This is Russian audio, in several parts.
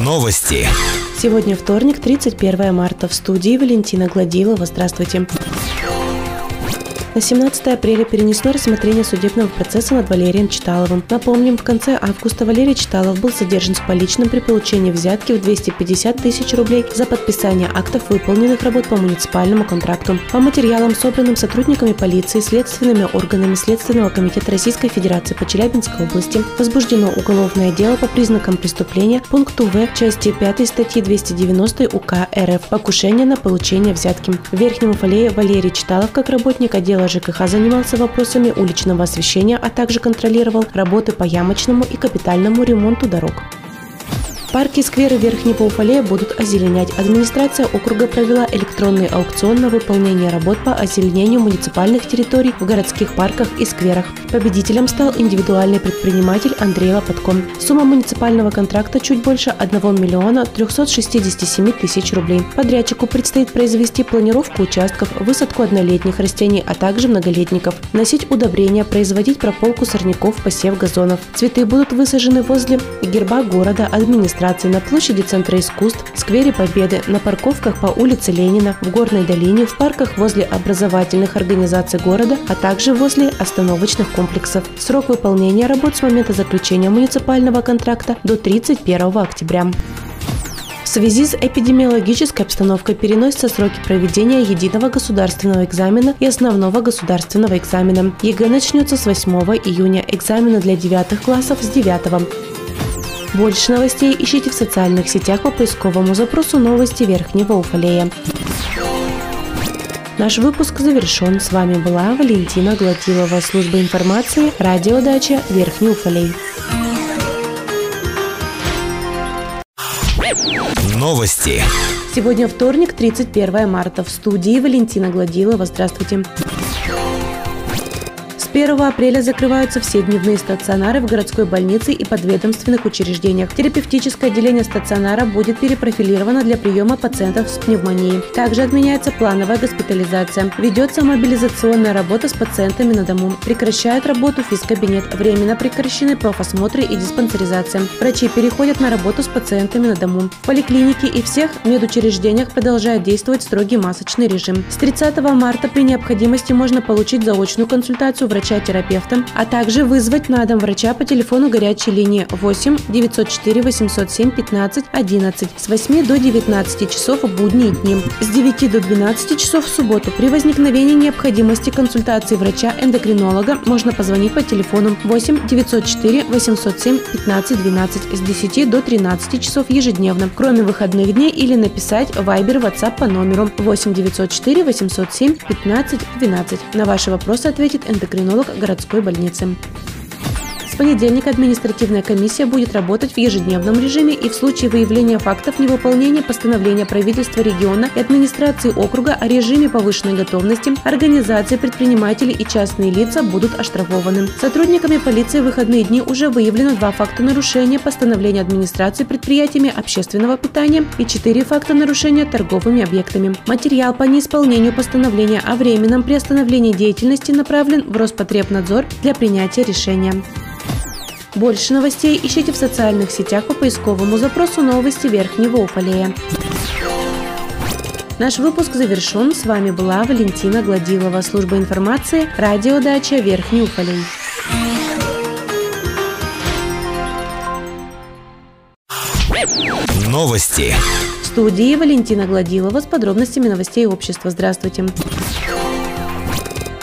Новости. Сегодня вторник, 31 марта. В студии Валентина Гладилова. Здравствуйте. На 17 апреля перенесло рассмотрение судебного процесса над Валерием Читаловым. Напомним, в конце августа Валерий Читалов был задержан с поличным при получении взятки в 250 тысяч рублей за подписание актов выполненных работ по муниципальному контракту. По материалам, собранным сотрудниками полиции, следственными органами Следственного комитета Российской Федерации по Челябинской области, возбуждено уголовное дело по признакам преступления пункту В части 5 статьи 290 УК РФ «Покушение на получение взятки». В Верхнем Уфалее Валерий Читалов, как работник отдела отдела ЖКХ занимался вопросами уличного освещения, а также контролировал работы по ямочному и капитальному ремонту дорог. Парки и скверы Верхнего Уфалея будут озеленять. Администрация округа провела электронный аукцион на выполнение работ по озеленению муниципальных территорий в городских парках и скверах. Победителем стал индивидуальный предприниматель Андрей Лопатко. Сумма муниципального контракта чуть больше 1 миллиона 367 тысяч рублей. Подрядчику предстоит произвести планировку участков, высадку однолетних растений, а также многолетников, носить удобрения, производить прополку сорняков, посев газонов. Цветы будут высажены возле герба города, администрации демонстрации на площади Центра искусств, сквере Победы, на парковках по улице Ленина, в Горной долине, в парках возле образовательных организаций города, а также возле остановочных комплексов. Срок выполнения работ с момента заключения муниципального контракта до 31 октября. В связи с эпидемиологической обстановкой переносятся сроки проведения единого государственного экзамена и основного государственного экзамена. ЕГЭ начнется с 8 июня, экзамены для девятых классов с 9. Больше новостей ищите в социальных сетях по поисковому запросу «Новости Верхнего Уфалея». Наш выпуск завершен. С вами была Валентина Гладилова, служба информации, радиодача Верхний Уфалей. Новости. Сегодня вторник, 31 марта. В студии Валентина Гладилова. Здравствуйте. 1 апреля закрываются все дневные стационары в городской больнице и подведомственных учреждениях. Терапевтическое отделение стационара будет перепрофилировано для приема пациентов с пневмонией. Также отменяется плановая госпитализация. Ведется мобилизационная работа с пациентами на дому. Прекращает работу физкабинет. Временно прекращены профосмотры и диспансеризация. Врачи переходят на работу с пациентами на дому. В поликлинике и всех медучреждениях продолжает действовать строгий масочный режим. С 30 марта при необходимости можно получить заочную консультацию врача врача-терапевта, а также вызвать на дом врача по телефону горячей линии 8 904 807 15 11 с 8 до 19 часов в будние дни, с 9 до 12 часов в субботу. При возникновении необходимости консультации врача-эндокринолога можно позвонить по телефону 8 904 807 15 12 с 10 до 13 часов ежедневно, кроме выходных дней или написать в Viber WhatsApp по номеру 8 904 807 15 12. На ваши вопросы ответит эндокринолог эндокринолог городской больницы. С понедельника административная комиссия будет работать в ежедневном режиме и в случае выявления фактов невыполнения постановления правительства региона и администрации округа о режиме повышенной готовности организации, предприниматели и частные лица будут оштрафованы. Сотрудниками полиции в выходные дни уже выявлено два факта нарушения постановления администрации предприятиями общественного питания и четыре факта нарушения торговыми объектами. Материал по неисполнению постановления о временном приостановлении деятельности направлен в Роспотребнадзор для принятия решения. Больше новостей ищите в социальных сетях по поисковому запросу «Новости Верхнего Уфалея». Наш выпуск завершен. С вами была Валентина Гладилова, служба информации, радиодача Верхний Уфалей. Новости. В студии Валентина Гладилова с подробностями новостей общества. Здравствуйте.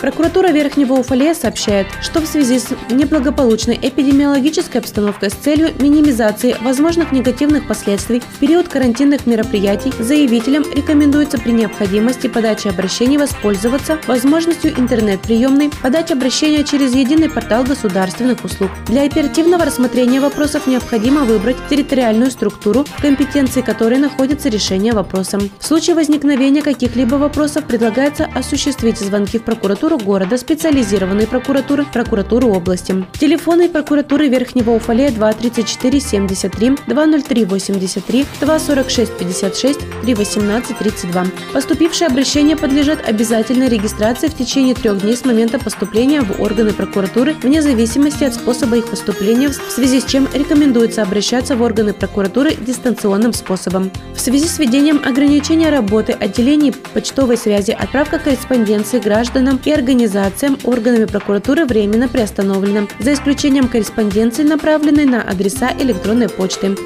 Прокуратура Верхнего Уфалея сообщает, что в связи с неблагополучной эпидемиологической обстановкой с целью минимизации возможных негативных последствий в период карантинных мероприятий заявителям рекомендуется при необходимости подачи обращений воспользоваться возможностью интернет-приемной, подать обращение через единый портал государственных услуг. Для оперативного рассмотрения вопросов необходимо выбрать территориальную структуру, в компетенции которой находится решение вопроса. В случае возникновения каких-либо вопросов предлагается осуществить звонки в прокуратуру прокуратуру города, специализированные прокуратуры, прокуратуру области. Телефоны прокуратуры Верхнего Уфалея 234 73, 203 83, 246 56, 318 32. Поступившие обращения подлежат обязательной регистрации в течение трех дней с момента поступления в органы прокуратуры вне зависимости от способа их поступления, в связи с чем рекомендуется обращаться в органы прокуратуры дистанционным способом. В связи с введением ограничения работы отделений почтовой связи отправка корреспонденции гражданам и организациям органами прокуратуры временно приостановлена, за исключением корреспонденции, направленной на адреса электронной почты.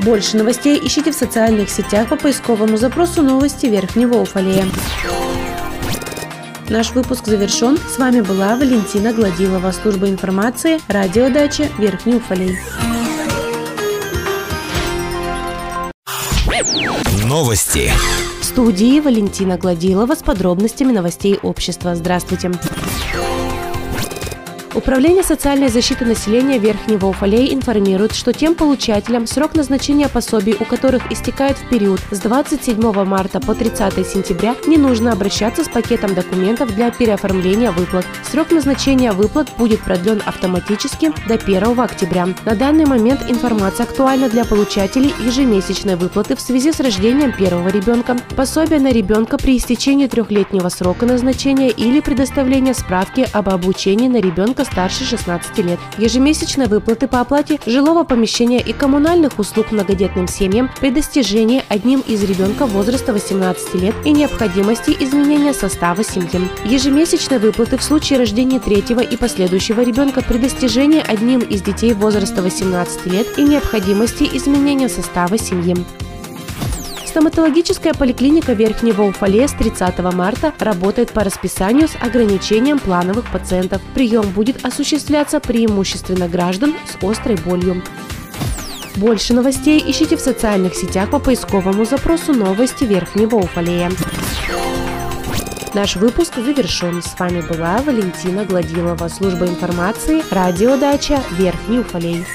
Больше новостей ищите в социальных сетях по поисковому запросу «Новости Верхнего Уфалея». Наш выпуск завершен. С вами была Валентина Гладилова, служба информации, радиодача Верхний Уфалей. Новости. В студии Валентина Гладилова с подробностями новостей общества. Здравствуйте. Управление социальной защиты населения Верхнего Уфалея информирует, что тем получателям, срок назначения пособий у которых истекает в период с 27 марта по 30 сентября, не нужно обращаться с пакетом документов для переоформления выплат. Срок назначения выплат будет продлен автоматически до 1 октября. На данный момент информация актуальна для получателей ежемесячной выплаты в связи с рождением первого ребенка, пособия на ребенка при истечении трехлетнего срока назначения или предоставления справки об обучении на ребенка старше 16 лет. Ежемесячные выплаты по оплате жилого помещения и коммунальных услуг многодетным семьям при достижении одним из ребенка возраста 18 лет и необходимости изменения состава семьи. Ежемесячные выплаты в случае рождения третьего и последующего ребенка при достижении одним из детей возраста 18 лет и необходимости изменения состава семьи. Стоматологическая поликлиника Верхнего Уфале с 30 марта работает по расписанию с ограничением плановых пациентов. Прием будет осуществляться преимущественно граждан с острой болью. Больше новостей ищите в социальных сетях по поисковому запросу «Новости Верхнего Уфалея». Наш выпуск завершен. С вами была Валентина Гладилова, служба информации, радиодача Верхний Уфалей.